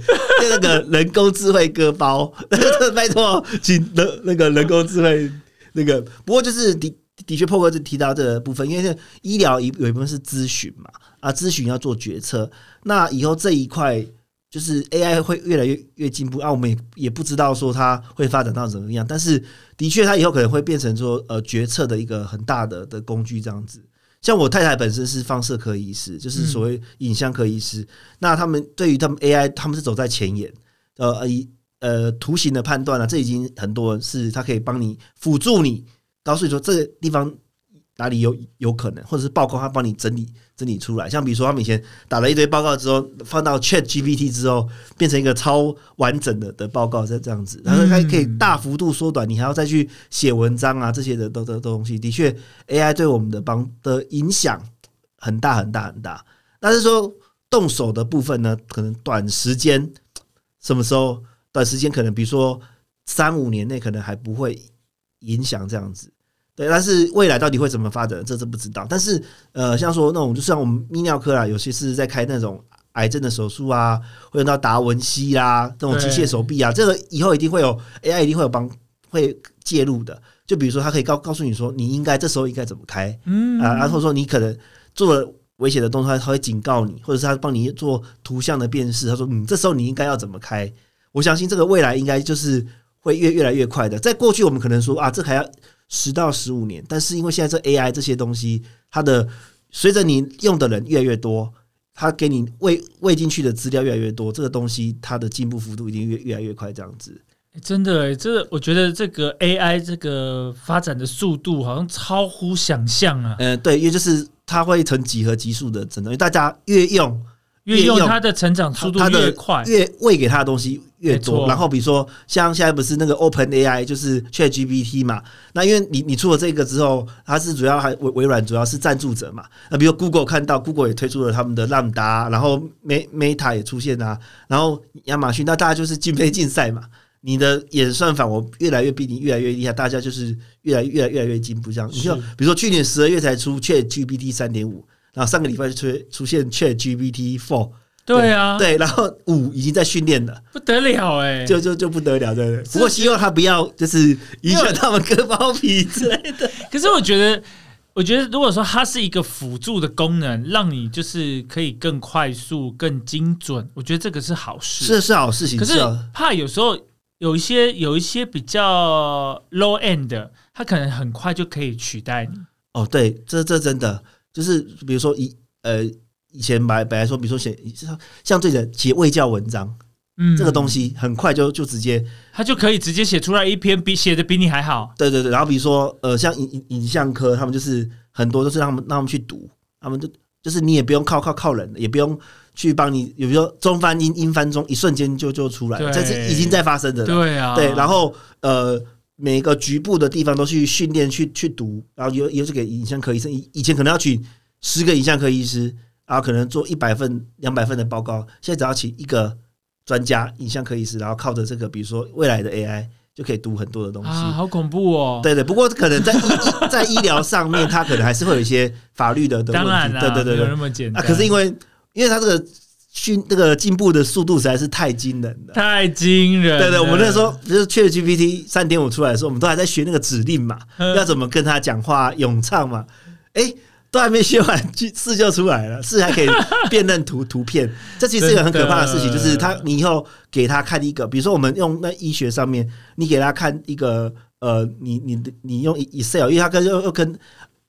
那个人工智慧割包，拜托，请那那个人工智慧那个。不过就是的的确，破哥就提到这个部分，因为医疗一有一部分是咨询嘛，啊，咨询要做决策，那以后这一块。就是 AI 会越来越越进步啊，我们也也不知道说它会发展到怎么样，但是的确它以后可能会变成说呃决策的一个很大的的工具这样子。像我太太本身是放射科医师，就是所谓影像科医师，那他们对于他们 AI 他们是走在前沿，呃以呃图形的判断啊，这已经很多是它可以帮你辅助你，告诉你说这个地方。哪里有有可能，或者是报告他帮你整理整理出来。像比如说，他们以前打了一堆报告之后，放到 Chat GPT 之后，变成一个超完整的的报告，这这样子，然后它可以大幅度缩短你还要再去写文章啊这些的都都东西。的确，AI 对我们的帮的影响很大很大很大。但是说动手的部分呢，可能短时间什么时候？短时间可能比如说三五年内可能还不会影响这样子。对，但是未来到底会怎么发展，这是不知道。但是，呃，像说那种，就像我们泌尿科啊，有些是在开那种癌症的手术啊，会用到达文西啦，这种机械手臂啊，这个以后一定会有 AI，一定会有帮会介入的。就比如说，他可以告告诉你说，你应该这时候应该怎么开，嗯啊，然后说你可能做了危险的动作，他会警告你，或者是他帮你做图像的辨识。他说，嗯，这时候你应该要怎么开？我相信这个未来应该就是会越越来越快的。在过去，我们可能说啊，这还要。十到十五年，但是因为现在这 AI 这些东西，它的随着你用的人越来越多，它给你喂喂进去的资料越来越多，这个东西它的进步幅度一定越越来越快，这样子。真的，这我觉得这个 AI 这个发展的速度好像超乎想象啊。嗯，对，因为就是它会成几何级数的增长，因为大家越用。越用它的成长速度越快，越喂给它的东西越多。然后比如说，像现在不是那个 Open AI 就是 Chat GPT 嘛？那因为你你出了这个之后，它是主要还微微软主要是赞助者嘛？那比如 Google 看到 Google 也推出了他们的 Lambda，然后 Meta 也出现啊，然后亚马逊，那大家就是竞飞竞赛嘛？你的演算法我越来越比你越来越厉害，大家就是越来越来越来越进步这样。你就比如说去年十二月才出 Chat GPT 三点五。然后上个礼拜就出出现 Chat GPT Four，对啊，对，然后五已经在训练了，不得了哎，就就就不得了，对不对？不过希望他不要就是影响他们割包皮之类的。可是我觉得，我觉得如果说它是一个辅助的功能，让你就是可以更快速、更精准，我觉得这个是好事，是是好事情。可是怕有时候有一些有一些比较 low end 的，它可能很快就可以取代你。哦，对，这这真的。就是比如说以呃以前本本来说，比如说写像这个写卫教文章，嗯，这个东西很快就就直接，他就可以直接写出来一篇比写的比你还好。对对对，然后比如说呃像影影影像科，他们就是很多都是让他们让他们去读，他们就就是你也不用靠靠靠人，也不用去帮你，有比如说中翻英英翻中，一瞬间就就出来了，这是已经在发生的。对啊，对，然后呃。每个局部的地方都去训练去去读，然后有有这个影像科医生，以以前可能要请十个影像科医师，然后可能做一百份、两百份的报告，现在只要请一个专家影像科医师，然后靠着这个，比如说未来的 AI 就可以读很多的东西。啊，好恐怖哦！对对，不过可能在 在医疗上面，它可能还是会有一些法律的的问题。当然对对对，没有那么简单。可是因为因为它这个。训那个进步的速度实在是太惊人了，太惊人。对对，我们那时候就是 Chat GPT 三点五出来的时候，我们都还在学那个指令嘛，要怎么跟他讲话、咏唱嘛。哎，都还没学完，字就出来了，四还可以辨认图图片。这其实是一个很可怕的事情，就是他你以后给他看一个，比如说我们用那医学上面，你给他看一个呃，你你你用 Excel，因为他跟又又跟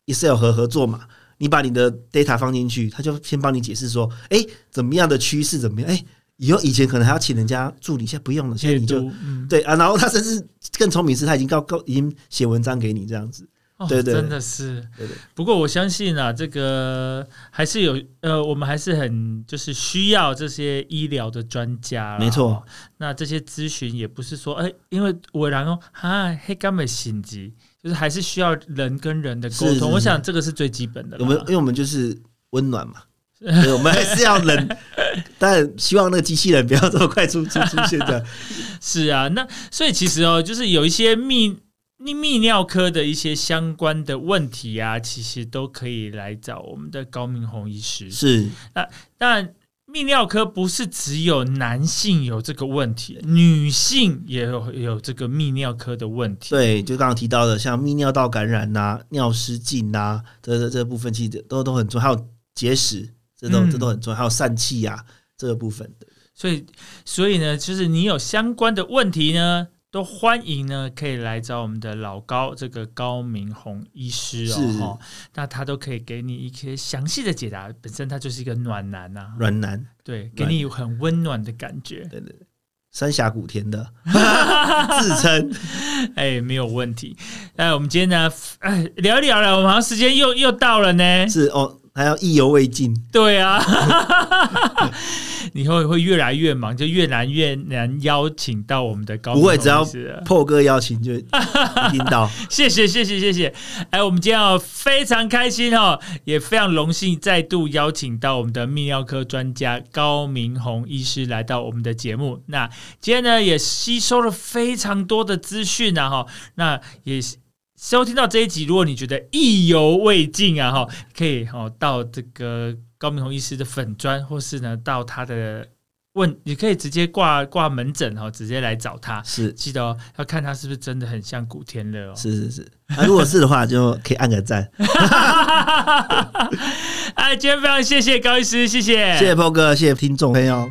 Excel 合合作嘛。你把你的 data 放进去，他就先帮你解释说，哎，怎么样的趋势怎么样？哎，以后以前可能还要请人家助理，现在不用了，现在你就对啊。然后他甚至更聪明是，他已经告告已经写文章给你这样子，对对，真的是。对对。不过我相信啊，这个还是有呃，我们还是很就是需要这些医疗的专家，没错。那这些咨询也不是说，哎，因为我然后啊，黑根本心急。就是还是需要人跟人的沟通，我想这个是最基本的。我们因为我们就是温暖嘛，我们还是要人，但希望那个机器人不要这么快出出出现的。是啊，那所以其实哦，就是有一些泌泌尿科的一些相关的问题啊，其实都可以来找我们的高明宏医师。是那但。泌尿科不是只有男性有这个问题，女性也有有这个泌尿科的问题。对，就刚刚提到的，像泌尿道感染呐、尿失禁呐，这这这部分其实都都很重要，还有结石，这都这都很重要，还有疝气呀这个部分的。所以，所以呢，就是你有相关的问题呢。都欢迎呢，可以来找我们的老高这个高明宏医师哦，那他都可以给你一些详细的解答。本身他就是一个暖男呐，暖男，对，给你很温暖的感觉。对对对，三峡古田的 自称，哎，没有问题。哎，我们今天呢，哎，聊一聊了，我们好像时间又又到了呢。是哦。还要意犹未尽，对啊，以后会越来越忙，就越来越难邀请到我们的高。不会，只要破哥邀请就听到。谢谢，谢谢，谢谢。哎，我们今天要非常开心哦，也非常荣幸再度邀请到我们的泌尿科专家高明宏医师来到我们的节目。那今天呢，也吸收了非常多的资讯啊，哈，那也。收听到这一集，如果你觉得意犹未尽啊，哈，可以哈到这个高明宏医师的粉砖，或是呢到他的问，你可以直接挂挂门诊哈，直接来找他。是，记得哦，要看他是不是真的很像古天乐哦。是是是，那如果是的话，就可以按个赞。哎，今天非常谢谢高医师，谢谢，谢谢波哥，谢谢听众朋友。